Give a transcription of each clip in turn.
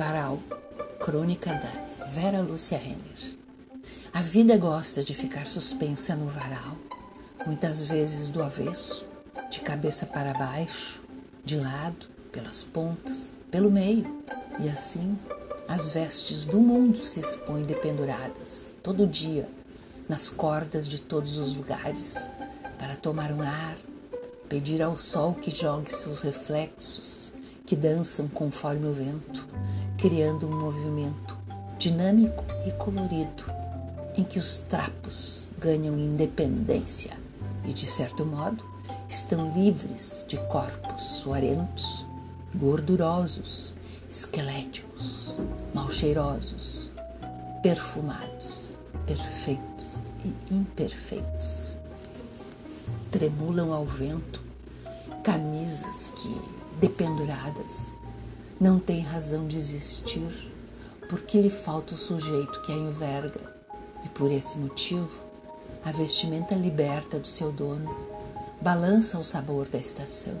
Varal, crônica da Vera Lúcia Renner. A vida gosta de ficar suspensa no varal, muitas vezes do avesso, de cabeça para baixo, de lado, pelas pontas, pelo meio, e assim as vestes do mundo se expõem dependuradas, todo dia, nas cordas de todos os lugares, para tomar um ar, pedir ao sol que jogue seus reflexos, que dançam conforme o vento, criando um movimento dinâmico e colorido, em que os trapos ganham independência e, de certo modo, estão livres de corpos suarentos, gordurosos, esqueléticos, mal cheirosos, perfumados, perfeitos e imperfeitos. Tremulam ao vento camisas que, dependuradas, não têm razão de existir porque lhe falta o sujeito que a enverga e por esse motivo a vestimenta liberta do seu dono balança o sabor da estação,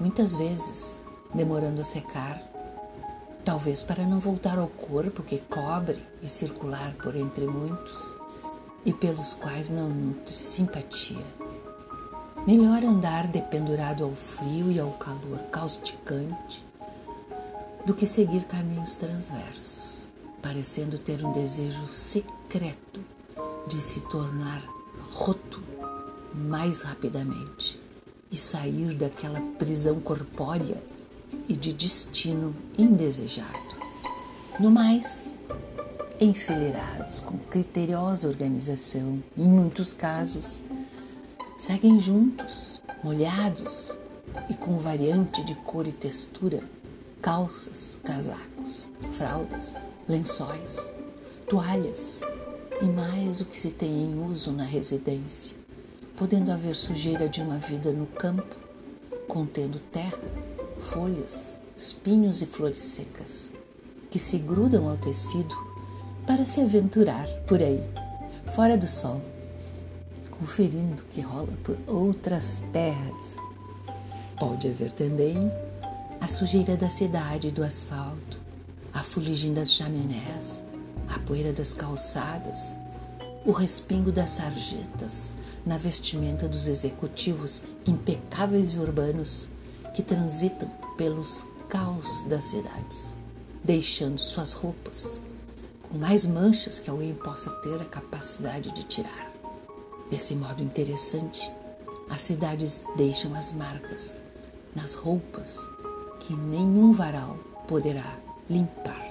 muitas vezes demorando a secar, talvez para não voltar ao corpo que cobre e circular por entre muitos e pelos quais não nutre simpatia. Melhor andar dependurado ao frio e ao calor causticante do que seguir caminhos transversos, parecendo ter um desejo secreto de se tornar roto mais rapidamente e sair daquela prisão corpórea e de destino indesejado. No mais, enfileirados com criteriosa organização, em muitos casos, seguem juntos, molhados e com variante de cor e textura, calças, casacos, fraldas, lençóis, toalhas e mais o que se tem em uso na residência, podendo haver sujeira de uma vida no campo, contendo terra, folhas, espinhos e flores secas, que se grudam ao tecido para se aventurar por aí, fora do sol, conferindo o que rola por outras terras. Pode haver também a sujeira da cidade e do asfalto, a fuligem das chaminés, a poeira das calçadas, o respingo das sarjetas na vestimenta dos executivos impecáveis e urbanos que transitam pelos caos das cidades, deixando suas roupas com mais manchas que alguém possa ter a capacidade de tirar. Desse modo interessante, as cidades deixam as marcas nas roupas que nenhum varal poderá limpar.